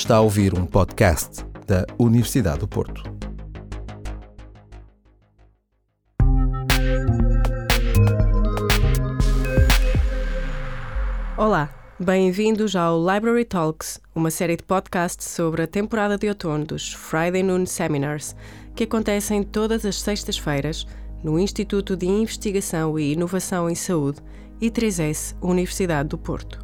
Está a ouvir um podcast da Universidade do Porto. Olá, bem-vindos ao Library Talks, uma série de podcasts sobre a temporada de outono dos Friday Noon Seminars, que acontecem todas as sextas-feiras no Instituto de Investigação e Inovação em Saúde, I3S, Universidade do Porto.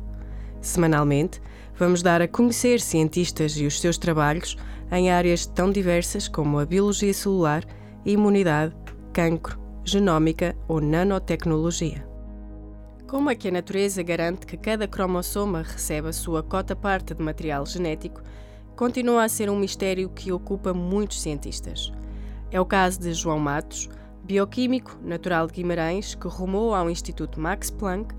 Semanalmente, vamos dar a conhecer cientistas e os seus trabalhos em áreas tão diversas como a biologia celular, imunidade, cancro, genómica ou nanotecnologia. Como é que a natureza garante que cada cromossoma recebe a sua cota parte de material genético, continua a ser um mistério que ocupa muitos cientistas. É o caso de João Matos, bioquímico natural de Guimarães, que rumou ao Instituto Max Planck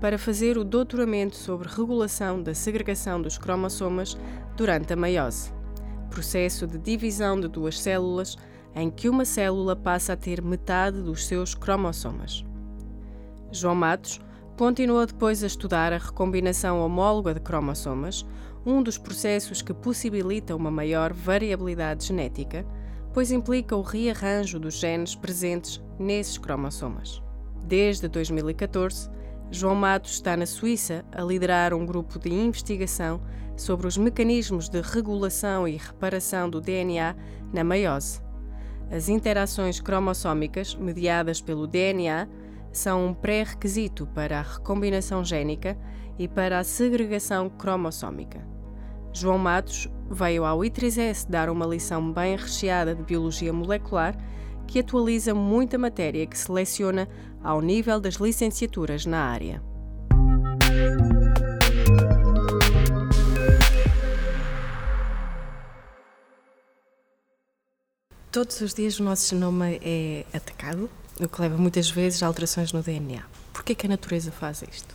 para fazer o doutoramento sobre regulação da segregação dos cromossomas durante a meiose, processo de divisão de duas células em que uma célula passa a ter metade dos seus cromossomas. João Matos continuou depois a estudar a recombinação homóloga de cromossomas, um dos processos que possibilita uma maior variabilidade genética, pois implica o rearranjo dos genes presentes nesses cromossomas. Desde 2014, João Matos está na Suíça a liderar um grupo de investigação sobre os mecanismos de regulação e reparação do DNA na meiose. As interações cromossómicas mediadas pelo DNA são um pré-requisito para a recombinação génica e para a segregação cromossómica. João Matos veio ao I3S dar uma lição bem recheada de biologia molecular que atualiza muita matéria que seleciona ao nível das licenciaturas na área. Todos os dias o nosso genoma é atacado, o que leva muitas vezes a alterações no DNA. Por que, que a natureza faz isto?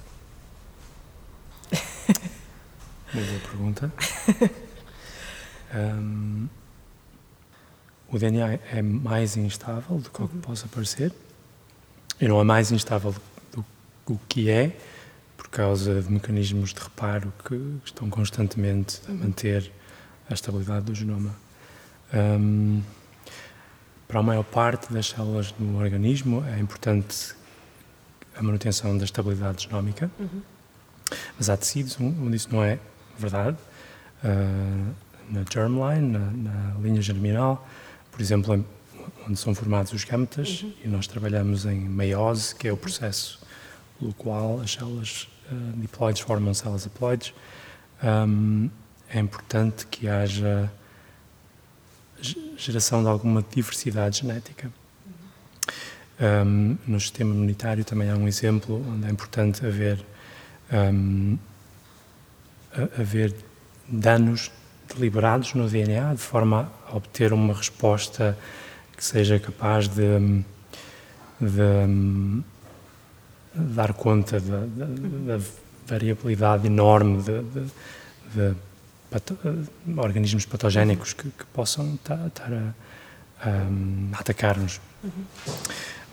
Boa pergunta. um, o DNA é mais instável do que o que possa parecer e não é mais instável do, do que é por causa de mecanismos de reparo que estão constantemente a manter a estabilidade do genoma. Um, para a maior parte das células no organismo é importante a manutenção da estabilidade genómica, uhum. mas há tecidos onde isso não é verdade. Uh, na germline, na, na linha germinal, por exemplo, onde são formados os gametas, uhum. e nós trabalhamos em meiose, que é o processo pelo qual as células uh, diploides formam células haploides. Um, é importante que haja geração de alguma diversidade genética. Um, no sistema imunitário também há um exemplo onde é importante haver, um, haver danos deliberados no DNA, de forma a obter uma resposta que seja capaz de, de, de dar conta da, da, da, variabilidade enorme de, de pato, organismos patogénicos que, que possam estar a, a, a atacar-nos. Uhum.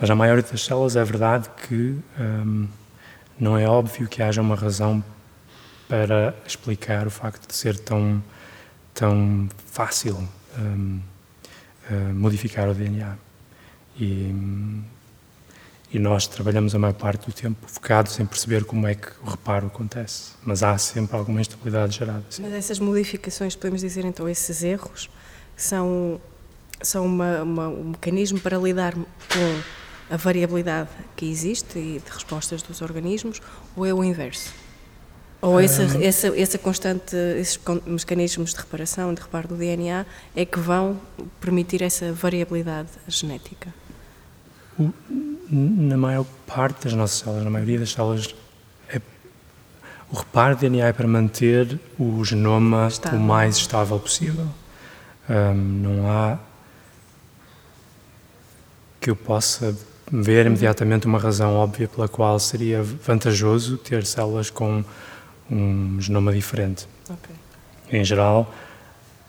Mas a maioria das células é verdade que um, não é óbvio que haja uma razão para explicar o facto de ser tão tão fácil um, uh, modificar o DNA. E, e nós trabalhamos a maior parte do tempo focados em perceber como é que o reparo acontece, mas há sempre alguma instabilidade gerada. Sim. Mas essas modificações, podemos dizer então, esses erros, são, são uma, uma, um mecanismo para lidar com a variabilidade que existe e de respostas dos organismos, ou é o inverso? Ou essa, um, constante, esses mecanismos de reparação, de reparo do DNA, é que vão permitir essa variabilidade genética? Na maior parte das nossas células, na maioria das células, é, o reparo do DNA é para manter o genoma estável. o mais estável possível. Um, não há que eu possa ver imediatamente uma razão óbvia pela qual seria vantajoso ter células com um genoma diferente. Okay. Em geral,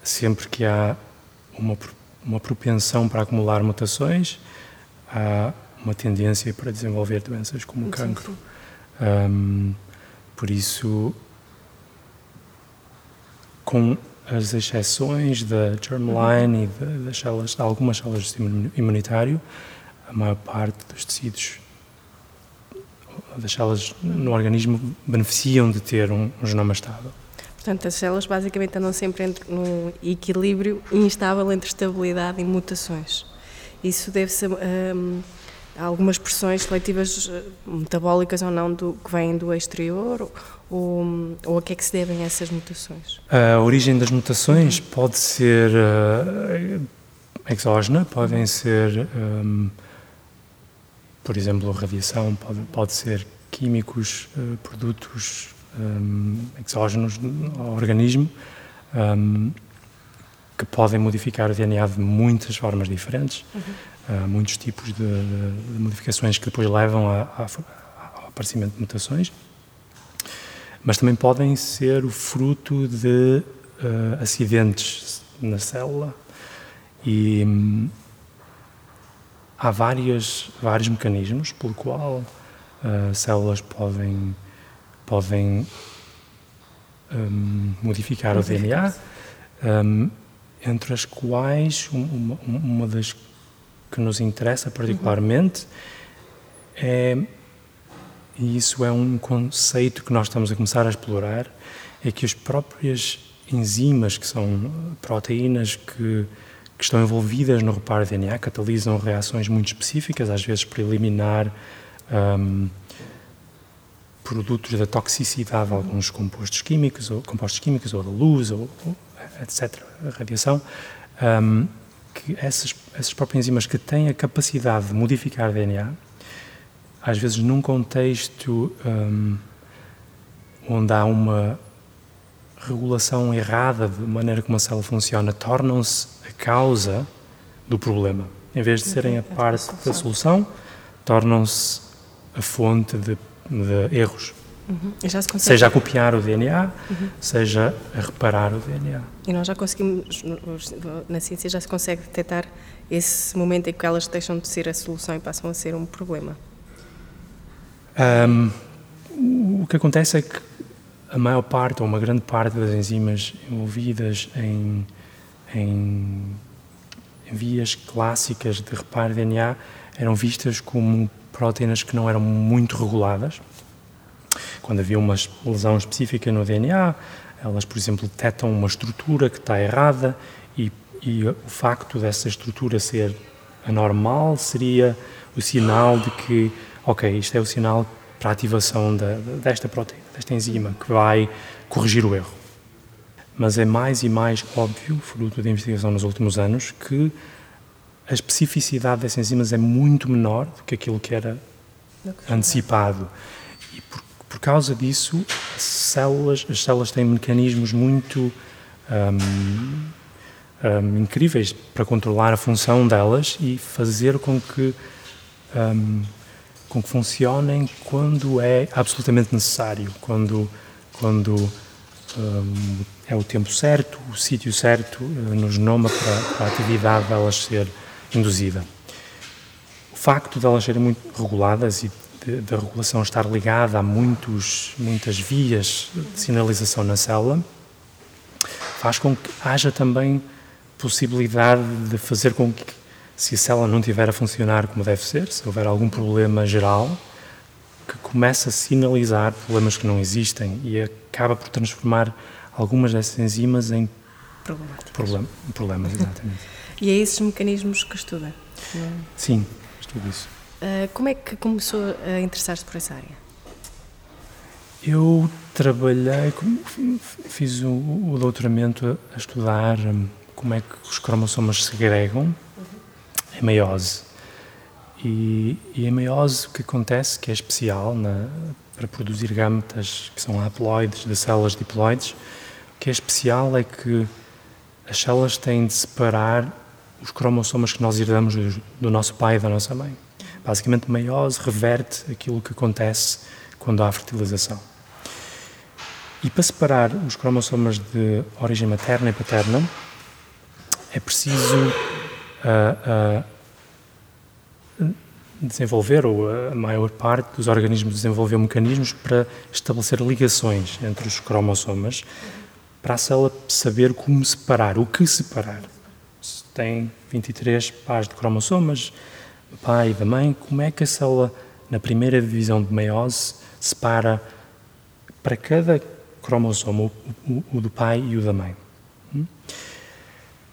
sempre que há uma, uma propensão para acumular mutações, há uma tendência para desenvolver doenças como o cancro. Um, por isso, com as exceções da germline e de, das células, de algumas células do sistema imunitário, a maior parte dos tecidos das células no organismo beneficiam de ter um, um genoma estável. Portanto, as células basicamente andam sempre entre, num equilíbrio instável entre estabilidade e mutações. Isso deve-se um, a algumas pressões seletivas eh, metabólicas ou não do, que vêm do exterior ou, ou a que é que se devem essas mutações? A origem das mutações pode ser uh, exógena, podem ser, um, por exemplo, radiação, pode, pode ser químicos, uh, produtos um, exógenos ao organismo, um, que podem modificar o DNA de muitas formas diferentes. Uhum. Uh, muitos tipos de, de, modificações que depois levam a, a, ao aparecimento de mutações, mas também podem ser o fruto de uh, acidentes na célula e hum, há várias, vários mecanismos pelo qual uh, células podem podem um, modificar o DNA, um, entre as quais uma, uma, das que nos interessa particularmente é, e isso é um conceito que nós estamos a começar a explorar, é que as próprias enzimas, que são proteínas que, que estão envolvidas no reparo de DNA, catalisam reações muito específicas, às vezes para eliminar um, produtos da toxicidade de alguns compostos químicos, ou compostos químicos, ou da luz, ou, ou etc., radiação, um, que essas, essas próprias enzimas que têm a capacidade de modificar DNA, às vezes num contexto um, onde há uma regulação errada de maneira como a célula funciona, tornam-se a causa do problema. Em vez de serem a parte da solução, tornam-se a fonte de de erros. Uhum. Seja a copiar o DNA, uhum. seja a reparar o DNA. E nós já conseguimos, na ciência já se consegue detectar esse momento em que elas deixam de ser a solução e passam a ser um problema. Um, o que acontece é que a maior parte, ou uma grande parte das enzimas envolvidas em, em, vias clássicas de reparo de DNA eram vistas como proteínas que não eram muito reguladas. Quando havia uma lesão específica no DNA, elas, por exemplo, detectam uma estrutura que está errada e, e o facto dessa estrutura ser anormal seria o sinal de que, ok, isto é o sinal para a ativação da, desta proteína, desta enzima, que vai corrigir o erro. Mas é mais e mais óbvio, fruto da investigação nos últimos anos, que a especificidade dessas enzimas é muito menor do que aquilo que era antecipado. E por, por causa disso, as células, as células têm mecanismos muito um, um, incríveis para controlar a função delas e fazer com que, um, com que funcionem quando é absolutamente necessário, quando, quando hum, é o tempo certo, o sítio certo uh, no genoma para, para a atividade delas ser induzida. O facto de elas serem muito reguladas e da regulação estar ligada a muitos, muitas vias de sinalização na célula faz com que haja também possibilidade de fazer com que, se a célula não estiver a funcionar como deve ser, se houver algum problema geral, que comece a sinalizar problemas que não existem e acaba por transformar algumas dessas enzimas em problem, problemas. Exatamente. E é esses mecanismos que estuda? Sim, estudo isso. Uh, como é que começou a interessar-se por essa área? Eu trabalhei, fiz o, o doutoramento a, estudar hum, como é que os cromossomas se segregam meiose. E, e em meiose o que acontece, que é especial na, para produzir gametas que são haploides de células diploides, o que é especial é que as células têm de separar os cromossomas que nós herdamos do nosso pai e da nossa mãe. Basicamente, meiose reverte aquilo que acontece quando há fertilização. E para separar os cromossomas de origem materna e paterna, é preciso uh, uh, desenvolver, ou a maior parte dos organismos desenvolveu mecanismos para estabelecer ligações entre os cromossomas para a célula saber como separar, o que separar. Se tem 23 pares de cromossomas, pai e da mãe, como é que a célula, na primeira divisão de meiose, separa para cada cromossoma, o, o, o do pai e o da mãe? Hum?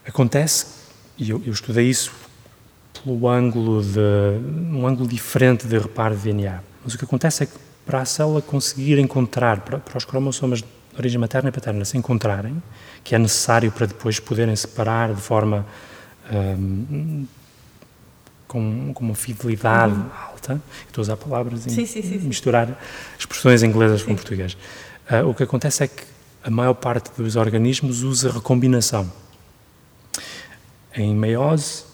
Acontece, e eu, eu estudei isso pelo ângulo de um ângulo diferente de reparo de DNA. Mas o que acontece é que para a célula conseguir encontrar, para, para os cromossomas de origem materna e paterna se encontrarem, que é necessário para depois poderem separar de forma um, com, com, uma fidelidade uhum. alta, estou a usar palavras sim, sim, sim, misturar expressões inglesas com português. Uh, o que acontece é que a maior parte dos organismos usa recombinação. Em meiose,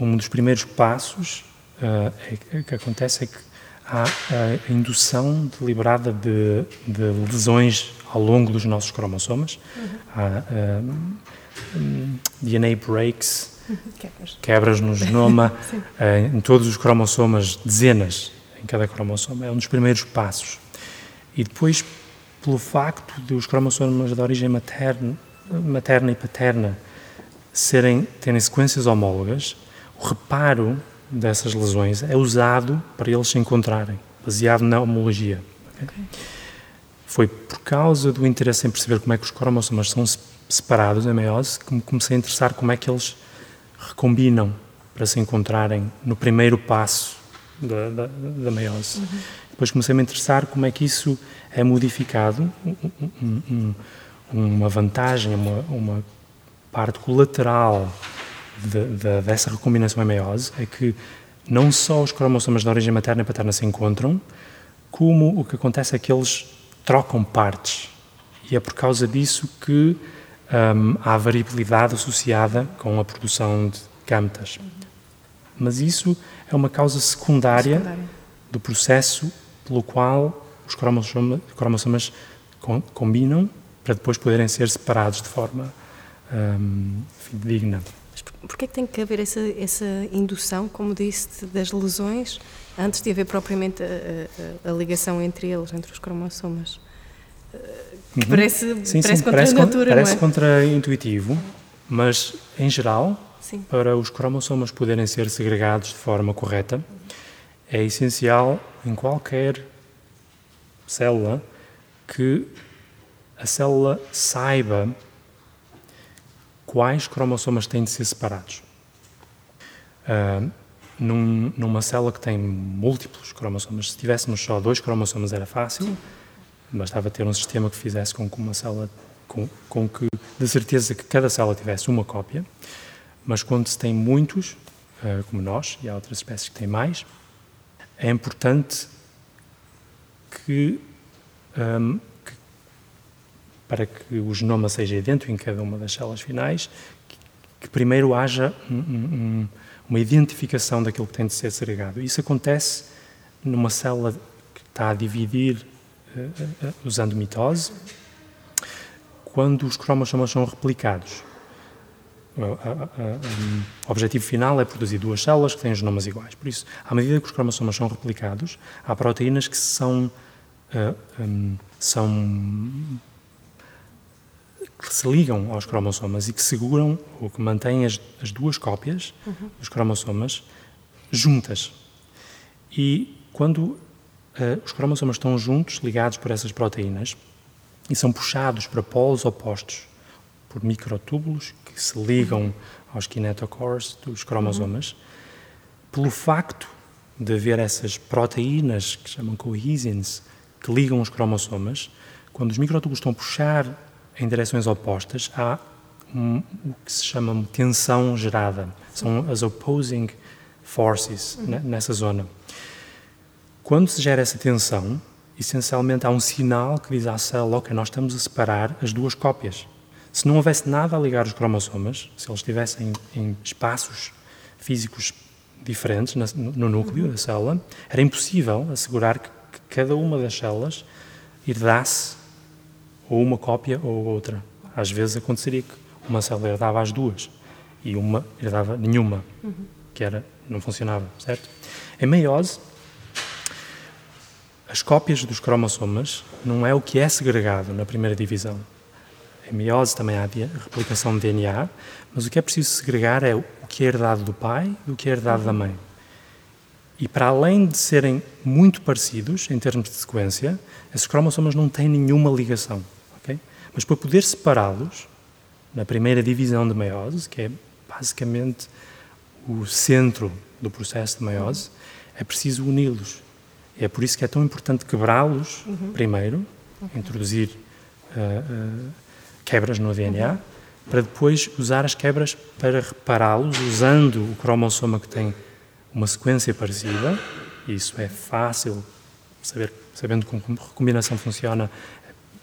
um dos primeiros passos uh, é, que acontece é que há a indução deliberada de, de lesões ao longo dos nossos cromossomas. Uhum. Há um, um, DNA breaks, quebras, quebras no genoma, uh, em todos os cromossomas, dezenas em cada cromossomo. É um dos primeiros passos. E depois, pelo facto de os cromossomas de origem materna, materna e paterna serem, terem sequências homólogas, o reparo dessas lesões é usado para eles se encontrarem, baseado na homologia. Okay? Okay. Foi por causa do interesse em perceber como é que os cromossomas são separados em meiose que me comecei a interessar como é que eles recombinam para se encontrarem no primeiro passo da, da, da meiose. Uhum. Depois comecei a me interessar como é que isso é modificado, um, um, uma vantagem, uma, uma parte colateral de, de, dessa recombinação em meiose é que não só os cromossomas de origem materna e paterna se encontram, como o que acontece é que eles trocam partes. E é por causa disso que um, há variabilidade associada com a produção de gametas. Mas isso é uma causa secundária, secundária. do processo pelo qual os cromossomas, cromossomas combinam para depois poderem ser separados de forma um, digna. Porquê é que tem que haver essa, essa indução, como disse, das lesões, antes de haver propriamente a, a, a ligação entre eles, entre os cromossomas? Que uhum. parece, sim, parece sim, contra parece, a natura, parece é? contra-intuitivo, mas, em geral, sim. para os cromossomas poderem ser segregados de forma correta, é essencial em qualquer célula que a célula saiba quais cromossomas têm de ser separados. Uh, num, numa célula que tem múltiplos cromossomas, se tivéssemos só dois cromossomas era fácil, bastava ter um sistema que fizesse com que uma célula, com, com que, de certeza que cada célula tivesse uma cópia, mas quando se tem muitos, uh, como nós, e há outras espécies que têm mais, é importante que um, para que o genoma seja idêntico em cada uma das células finais, que, que primeiro haja um, um, uma identificação daquilo que tem de ser segregado. Isso acontece numa célula que está a dividir uh, uh, usando mitose, quando os cromossomas são replicados. O objetivo final é produzir duas células que têm genomas iguais. Por isso, à medida que os cromossomas são replicados, há proteínas que são, uh, são que se ligam aos cromossomas e que seguram ou que mantêm as, as duas cópias uhum. dos cromossomas juntas. E quando uh, os cromossomas estão juntos, ligados por essas proteínas, e são puxados para polos opostos por microtúbulos que se ligam aos kinetocores dos cromossomas, uhum. pelo facto de haver essas proteínas que chamam cohesins que ligam os cromossomas, quando os microtúbulos estão a puxar em direções opostas, há um, o que se chama tensão gerada. São as opposing forces uhum. nessa zona. Quando se gera essa tensão, essencialmente há um sinal que diz à célula, ok, nós estamos a separar as duas cópias. Se não houvesse nada a ligar os cromossomas, se eles estivessem em espaços físicos diferentes no núcleo da célula, era impossível assegurar que, que cada uma das células herdasse ou uma cópia ou outra. Às vezes aconteceria que uma célula herdava as duas e uma herdava nenhuma, uhum. que era não funcionava, certo? Em meiose, as cópias dos cromossomas não é o que é segregado na primeira divisão. em meiose também há replicação de DNA, mas o que é preciso segregar é o que é herdado do pai e o que é herdado da mãe. E para além de serem muito parecidos em termos de sequência, esses cromossomas não têm nenhuma ligação. Mas para poder separá-los, na primeira divisão de meiose, que é basicamente o centro do processo de meiose, é preciso uni-los. É por isso que é tão importante quebrá-los uhum. primeiro, introduzir uh, uh, quebras no DNA, uhum. para depois usar as quebras para repará-los, usando o cromossoma que tem uma sequência parecida, e isso é fácil, saber, sabendo como a recombinação funciona,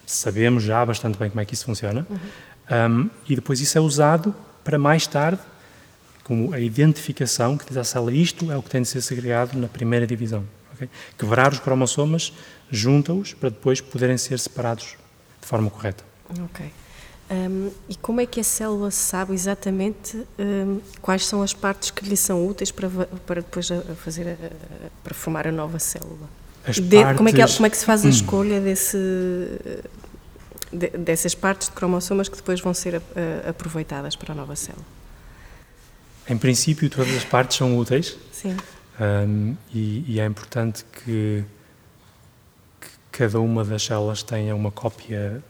sabemos já bastante bem como é que isso funciona, uhum. um, e depois isso é usado para mais tarde, como a identificação que diz à célula, isto é o que tem de ser segregado na primeira divisão. Okay? Quebrar os cromossomas, junta-os para depois poderem ser separados de forma correta. Ok. Um, e como é que a célula sabe exatamente um, quais são as partes que lhe são úteis para, para depois a, a fazer a, para formar a nova célula? De, partes... como, é que, como é que se faz a hum. escolha desse, de, dessas partes de cromossomas que depois vão ser a, aproveitadas para a nova célula? Em princípio, todas as partes são úteis. Sim. Um, e, e, é importante que, que cada uma das células tenha uma cópia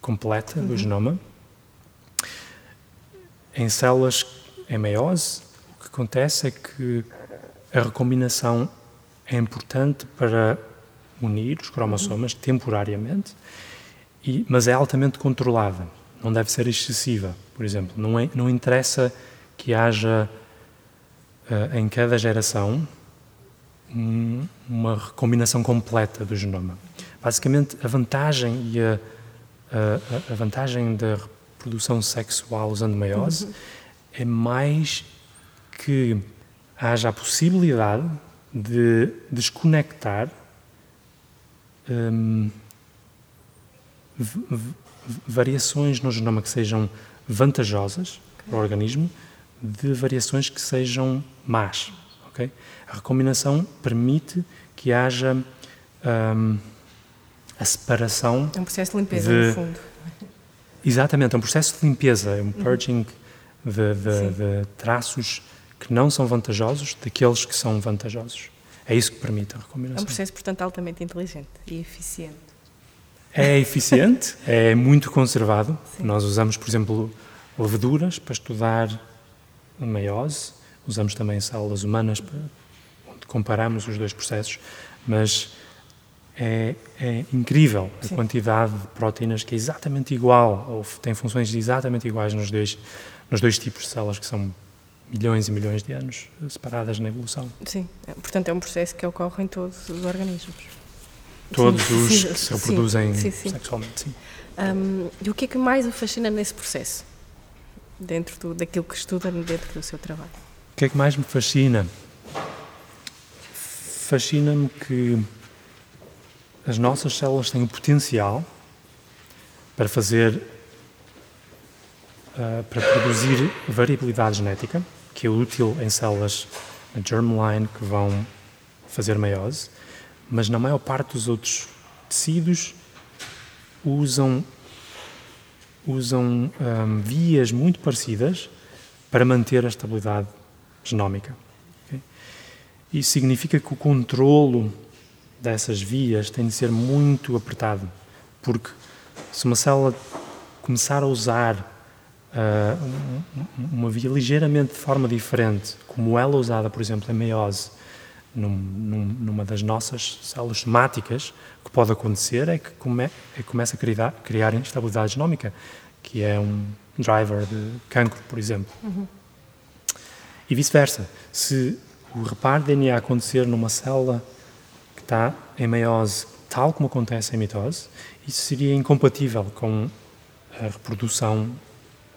completa uhum. do genoma. Em células em meiose, o que acontece é que a recombinação é importante para unir os cromossomas temporariamente, e, mas é altamente controlada, não deve ser excessiva. Por exemplo, não, é, não interessa que haja uh, em cada geração um, uma recombinação completa do genoma. Basicamente, a vantagem e a a, a vantagem da reprodução sexual usando meiose uhum. é mais que haja a possibilidade de desconectar um, variações no genoma que sejam vantajosas para o organismo de variações que sejam más. Okay? A recombinação permite que haja um, a separação. É um processo de limpeza, de, no fundo. Exatamente, é um processo de limpeza, é um uhum. purging de, de, de, traços que não são vantajosos daqueles que são vantajosos. É isso que permite a recombinação. É um processo, portanto, altamente inteligente e eficiente. É eficiente, é muito conservado. Sim. Nós usamos, por exemplo, leveduras para estudar a meiose, usamos também células humanas para, onde comparamos os dois processos, mas é, é incrível a Sim. quantidade de proteínas que é exatamente igual, ou tem funções exatamente iguais nos dois, nos dois tipos de células que são milhões e milhões de anos separadas na evolução. Sim, é, portanto é um processo que ocorre em todos os organismos. Todos sim, os sim, que se reproduzem sim, sexualmente, sim. Um, e o que é que mais o fascina nesse processo? Dentro do, daquilo que estuda dentro do seu trabalho? O que é que mais me fascina? Fascina-me que as nossas células têm o potencial para fazer, uh, para produzir variabilidade genética, que é útil em células na germline que vão fazer meiose, mas na maior parte dos outros tecidos usam usam um, vias muito parecidas para manter a estabilidade genómica. Okay? Isso significa que o controlo dessas vias tem de ser muito apertado, porque se uma célula começar a usar uh, uma via ligeiramente de forma diferente, como ela usada, por exemplo, em meiose, num, num, numa das nossas células somáticas, o que pode acontecer é que, come, é que começa a criar, criar instabilidade genómica, que é um driver de cancro, por exemplo. Uhum. E vice-versa. Se o reparo de DNA acontecer numa célula está em meiose tal como acontece em mitose, isso seria incompatível com a reprodução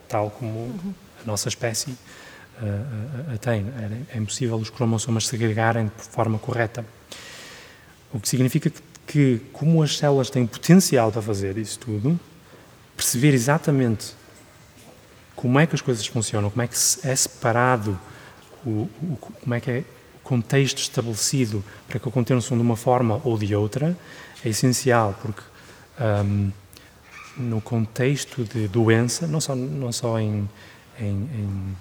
tal como uhum. a nossa espécie uh, a tem. É, impossível os cromossomas segregarem de forma correta. O que significa que, que, como as células têm potencial para fazer isso tudo, perceber exatamente como é que as coisas funcionam, como é que é separado, o, o como é que é contexto estabelecido para que aconteçam de uma forma ou de outra é essencial, porque um, no contexto de doença, não só, não só em, em, em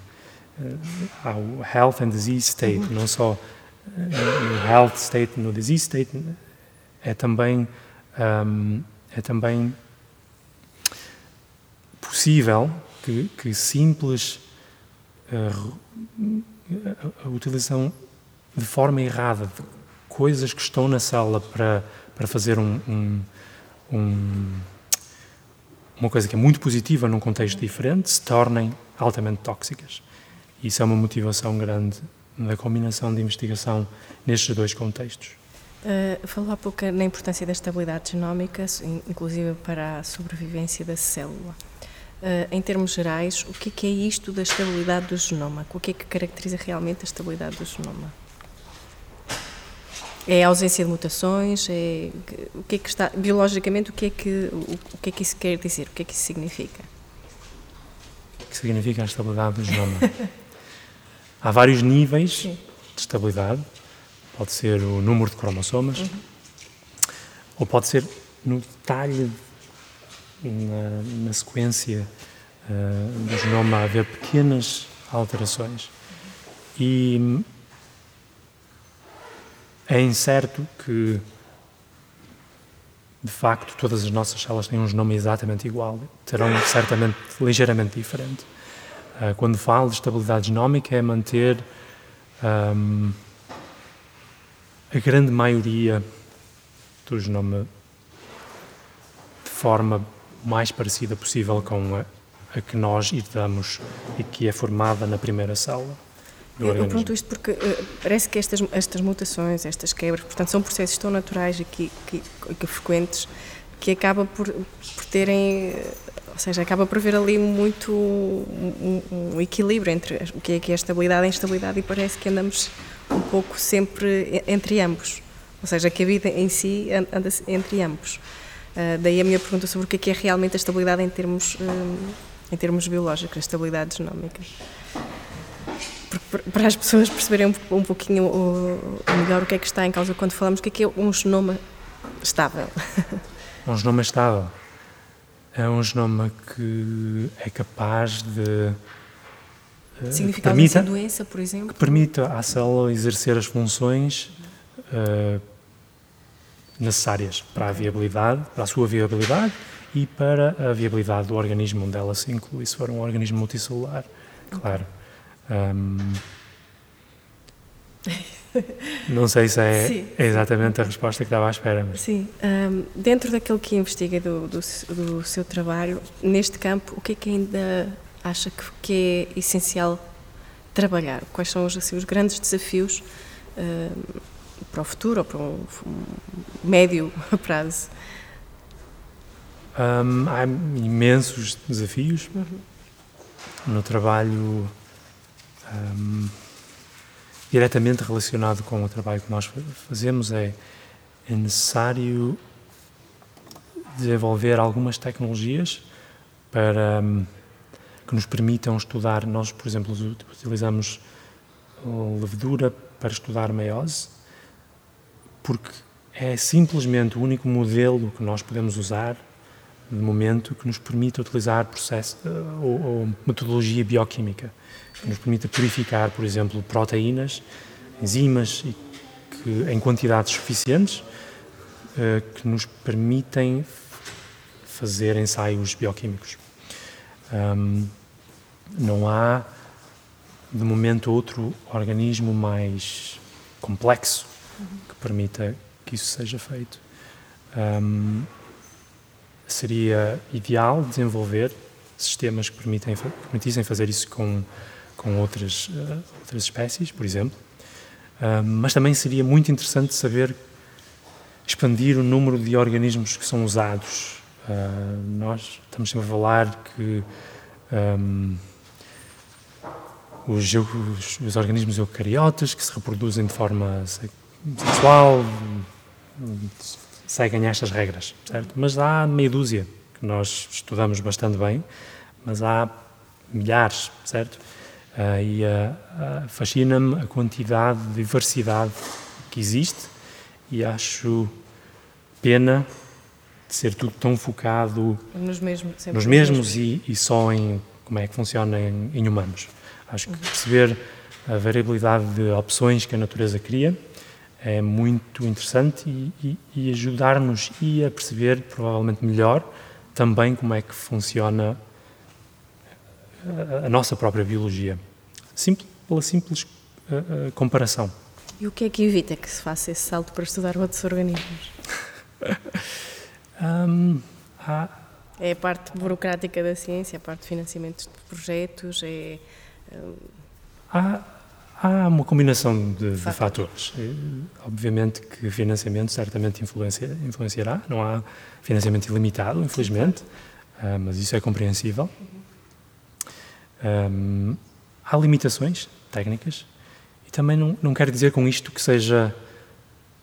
uh, ao health and disease state, uhum. não só no health state, no disease state, é também, um, é também possível que, que simples uh, a utilização de forma errada de coisas que estão na célula para, para fazer um, um, um, uma coisa que é muito positiva num contexto diferente se tornem altamente tóxicas. Isso é uma motivação grande da combinação de investigação nestes dois contextos. Uh, falou há pouco na importância da estabilidade genómica, inclusive para a sobrevivência da célula. Uh, em termos gerais, o que é, que é isto da estabilidade do genoma? O que é que caracteriza realmente a estabilidade do genoma? É a ausência de mutações? É, o que é que está biologicamente? O que é que o, o que é que isso quer dizer? O que é que isso significa? O que significa a estabilidade do genoma? Há vários níveis Sim. de estabilidade. Pode ser o número de cromossomas, uhum. ou pode ser no detalhe na, na sequência uh, do genoma haver pequenas alterações. E é incerto que, de facto, todas as nossas células têm um genoma exatamente igual, terão certamente ligeiramente diferente. Uh, quando falo de estabilidade genómica, é manter um, a grande maioria do genoma de forma mais parecida possível com a, a que nós herdamos e que é formada na primeira célula. Eu, organismo. pergunto isto porque uh, parece que estas, estas mutações, estas quebras, portanto, são processos tão naturais e que, que, que frequentes que acaba por, por terem, eh, ou seja, acaba por haver ali muito um, um, equilíbrio entre o que é, que é a estabilidade e a instabilidade e parece que andamos um pouco sempre entre ambos. Ou seja, que a vida em si anda entre ambos. Uh, daí a minha pergunta sobre o que é, que é realmente a estabilidade em termos, uh, em termos biológicos, a estabilidade genómica. Para as pessoas perceberem um, um pouquinho o, o, melhor o que é que está em causa quando falamos o que é que é um genoma estável. Um genoma estável é um genoma que é capaz de eh, Significa permita, doença, por exemplo? Que permita à célula exercer as funções uh, necessárias para a viabilidade, para a sua viabilidade e para a viabilidade do organismo onde ela se inclui, se for um organismo multicelular, claro. Um, não sei se é, sim, exatamente a resposta que estava à espera. Mas... Sim. Um, dentro daquilo que investiga do, do, do, seu trabalho, neste campo, o que é que ainda acha que, que é essencial trabalhar? Quais são os, assim, os grandes desafios um, para o futuro ou para um, um médio prazo? Há imensos desafios uhum. no trabalho um, diretamente relacionado com o trabalho que nós fazemos. É, é necessário desenvolver algumas tecnologias para um, que nos permitam estudar. Nós, por exemplo, utilizamos levedura para estudar meiose porque é simplesmente o único modelo que nós podemos usar de momento que nos permite utilizar processo eh, ou, ou metodologia bioquímica que nos permita purificar, por exemplo, proteínas, enzimas que, em quantidades suficientes uh, que nos permitem fazer ensaios bioquímicos. Um, não há, de momento, outro organismo mais complexo que permita que isso seja feito. Um, seria ideal desenvolver sistemas que permitem, permitissem fazer isso com, com outras, uh, outras espécies, por exemplo, uh, mas também seria muito interessante saber expandir o número de organismos que são usados. Uh, nós estamos sempre a falar que um, os, os, os, organismos eucariotas que se reproduzem de forma sexual, seguem estas regras, certo? Mas há meia dúzia que nós estudamos bastante bem, mas há milhares, certo? Uh, e uh, fascina-me a quantidade de diversidade que existe e acho pena de ser tudo tão focado nos mesmos, nos mesmos e, e, só em como é que funciona em, em humanos. Acho que uhum. perceber a variabilidade de opções que a natureza cria é muito interessante e, e, e ajudar-nos e a perceber, provavelmente melhor, também como é que funciona a, a nossa própria biologia. Simples, pela simples uh, uh, comparação. E o que é que evita que se faça esse salto para estudar outros organismos? um, há... É a parte burocrática da ciência, a parte de financiamento de projetos, é... Um... Há, há uma combinação de, de fatores. Eh, obviamente que financiamento certamente influencia, influenciará, não há financiamento ilimitado, infelizmente, uh, mas isso é compreensível. Um, há limitações técnicas e também não, não quero dizer com isto que seja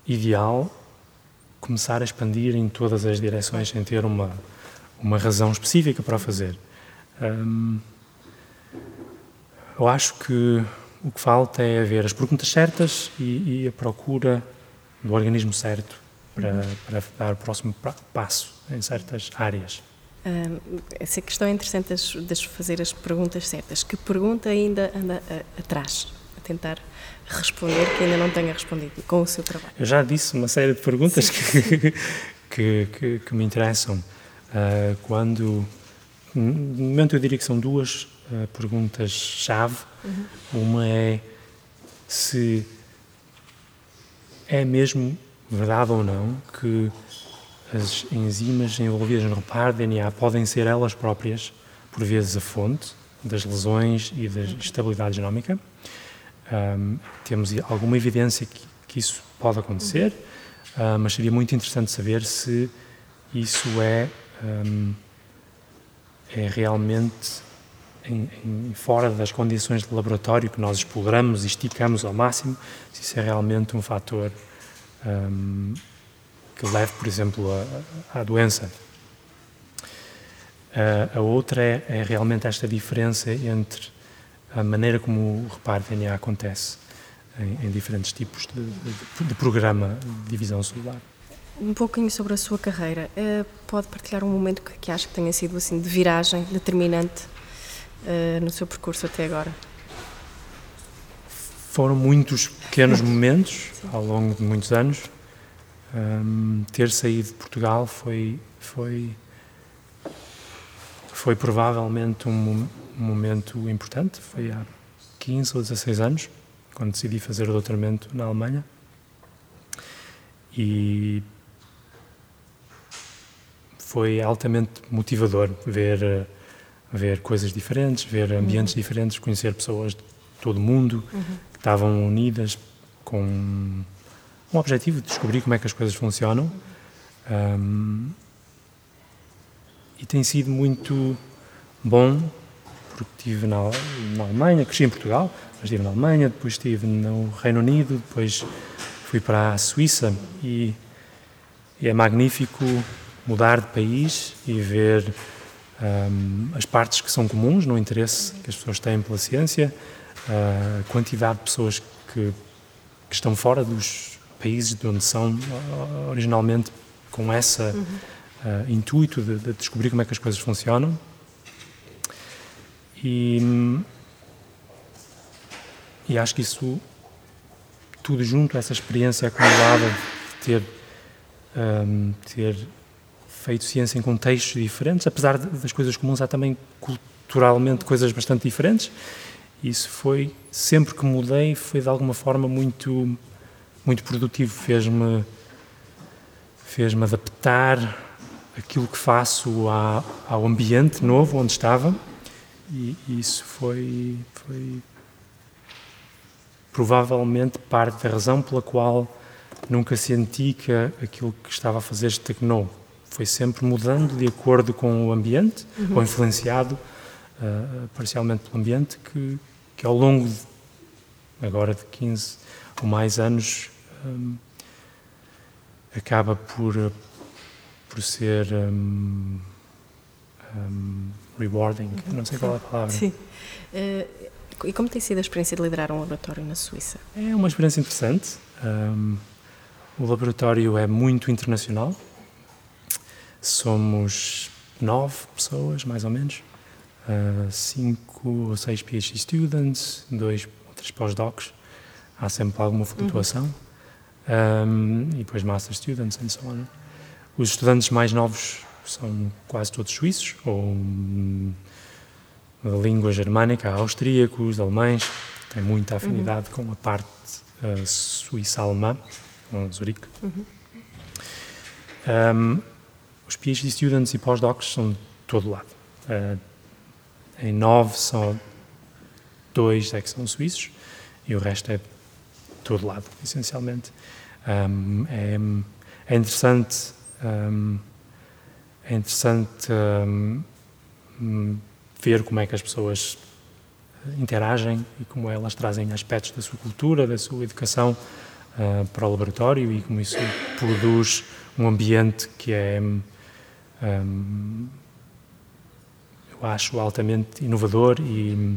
ideal começar a expandir em todas as direções sem ter uma, uma razão específica para o fazer. Um, eu acho que o que falta é haver as perguntas certas e, e a procura do organismo certo para, para dar o próximo passo em certas áreas. essa questão é interessante de fazer as perguntas certas. Que pergunta ainda anda atrás, a tentar responder, que ainda não tenha respondido com o seu trabalho? Eu já disse uma série de perguntas que, que, que, que, me interessam. Uh, quando, no momento eu diria que são duas uh, perguntas-chave. Uhum. Uma é se é mesmo verdade ou não que as enzimas envolvidas no reparo de DNA podem ser elas próprias, por vezes, a fonte das lesões e da instabilidade genómica. Um, temos alguma evidência que, que, isso pode acontecer, uh, mas seria muito interessante saber se isso é, um, é realmente em, em, fora das condições de laboratório que nós exploramos e esticamos ao máximo, se isso é realmente um fator um, que leve, por exemplo, à doença. Uh, a outra é, é realmente esta diferença entre a maneira como o reparo DNA acontece em, em diferentes tipos de, de, de, programa de divisão celular. Um pouquinho sobre a sua carreira. Uh, pode partilhar um momento que, que acha que tenha sido assim de viragem determinante uh, no seu percurso até agora? Foram muitos pequenos momentos ao longo de muitos anos. Um, ter saído de Portugal foi foi foi provavelmente um, um momento importante, foi há 15 ou 16 anos, quando decidi fazer o doutoramento na Alemanha. E foi altamente motivador ver ver coisas diferentes, ver ambientes uhum. diferentes, conhecer pessoas de todo o mundo uhum. que estavam unidas com um objetivo de descobrir como é que as coisas funcionam. Um, e tem sido muito bom porque estive na, na Alemanha, cresci em Portugal, mas estive na Alemanha, depois estive no Reino Unido, depois fui para a Suíça e, e é magnífico mudar de país e ver um, as partes que são comuns no interesse que as pessoas têm pela ciência, a quantidade de pessoas que, que estão fora dos países de onde são originalmente com esse uhum. uh, intuito de, de descobrir como é que as coisas funcionam e, e acho que isso, tudo junto, essa experiência acumulada de ter, um, ter feito ciência em contextos diferentes, apesar das coisas comuns, há também culturalmente coisas bastante diferentes. Isso foi, sempre que mudei, foi de alguma forma muito, muito produtivo, fez-me fez-me adaptar aquilo que faço ao ambiente novo onde estava e isso foi, foi provavelmente parte da razão pela qual nunca senti que aquilo que estava a fazer estagnou. Foi sempre mudando de acordo com o ambiente, uhum. ou influenciado uh, parcialmente pelo ambiente, que, que ao longo de, agora de 15 ou mais anos um, acaba por, por ser um, um, rewarding, não sei qual é a palavra. Sim. Uh, e como tem sido a experiência de liderar um laboratório na Suíça? É uma experiência interessante. O laboratório é muito internacional. Somos nove pessoas, mais ou menos, uh, cinco ou seis PhD students, dois ou três pós-docs, há sempre alguma flutuação, uhum. um, e depois master students and so on. Os estudantes mais novos são quase todos suíços, ou da língua germânica, austríacos, alemães, tem muita afinidade uhum. com a parte uh, suíça-alemã, com Zurique. Uhum. Um, os PhD students e pós-docs são de todo lado. Uh, em nove, só dois é que são suíços e o resto é de todo lado, essencialmente. Um, é, é, interessante, um, é interessante um, ver como é que as pessoas interagem e como elas trazem aspectos da sua cultura, da sua educação uh, para o laboratório e como isso produz um ambiente que é, eu acho, altamente inovador e,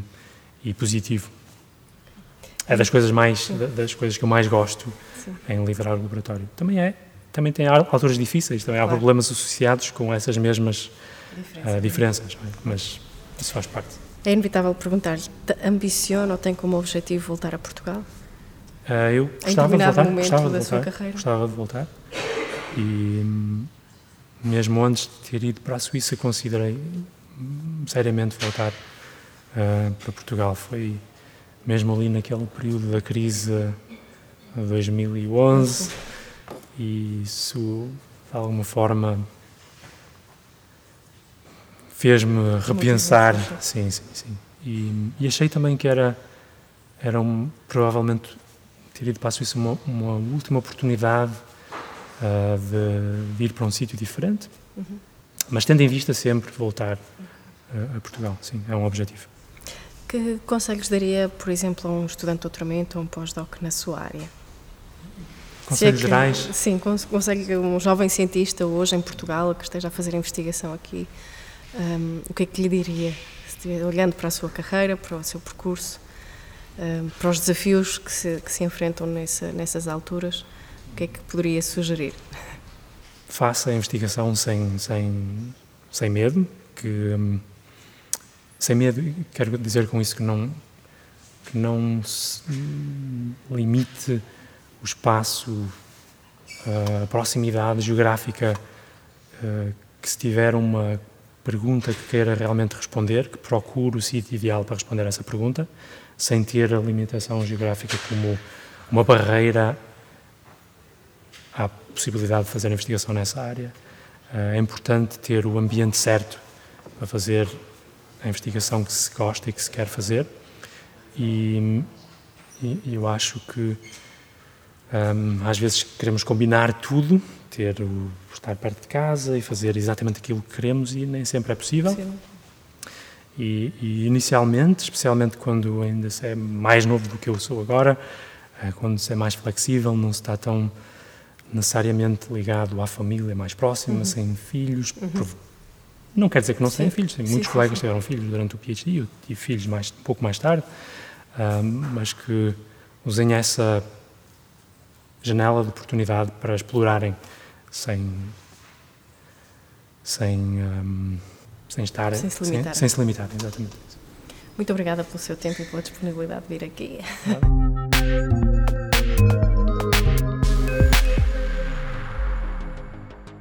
e, positivo. É das coisas mais das coisas que eu mais gosto Sim. em liderar o laboratório. Também é também tem alturas difíceis, também claro. há problemas associados com essas mesmas Diferença. uh, diferenças, é? mas isso faz parte. É inevitável perguntar, ambiciona ou tem como objetivo voltar a Portugal? Uh, eu gostava de voltar, gostava de voltar, gostava de voltar e hum, mesmo antes de ter ido para a Suíça considerei seriamente voltar uh, para Portugal. Foi mesmo ali naquele período da crise de 2011 e isso de alguma forma fez-me repensar. Sim, sim, sim. E, e, achei também que era, era um, provavelmente ter ido para a Suíça uma, uma última oportunidade uh, de, de, ir para um sítio diferente, uhum. mas tendo em vista sempre voltar uh, a Portugal. Sim, é um objetivo. Que conselhos daria, por exemplo, a um estudante de doutoramento ou um pós-doc na sua área? Conselhos é que, gerais? Sim, consegue um jovem cientista hoje em Portugal que esteja a fazer investigação aqui um, o que é que lhe diria, olhando para a sua carreira, para o seu percurso, um, para os desafios que se, que se enfrentam nessa, nessas alturas, que é que poderia sugerir? Faça a investigação sem, sem, sem medo, que um, sem medo, quero dizer com isso que não que não se limite o espaço, a proximidade geográfica, que se tiver uma pergunta que queira realmente responder, que procure o sítio ideal para responder essa pergunta, sem ter a limitação geográfica como uma barreira possibilidade de fazer investigação nessa área. Eh, é importante ter o ambiente certo para fazer a investigação que se gosta e que se quer fazer. E, e eu acho que um, às vezes queremos combinar tudo ter o estar perto de casa e fazer exatamente aquilo que queremos e nem sempre é possível. E, e, inicialmente, especialmente quando ainda se é mais novo do que eu sou agora, eh, quando se é mais flexível, não se está tão necessariamente ligado à família mais próxima, uhum. sem filhos. Uhum. Não quer dizer que não tenha filhos, tem muitos sim, colegas sim. tiveram filhos durante o PhD, eu tive filhos mais, um pouco mais tarde, mas que usem essa janela de oportunidade para explorarem sem sem um, sem estar sem se limitar, sem, sem se limitar exatamente muito obrigada pelo seu tempo e pela disponibilidade de vir aqui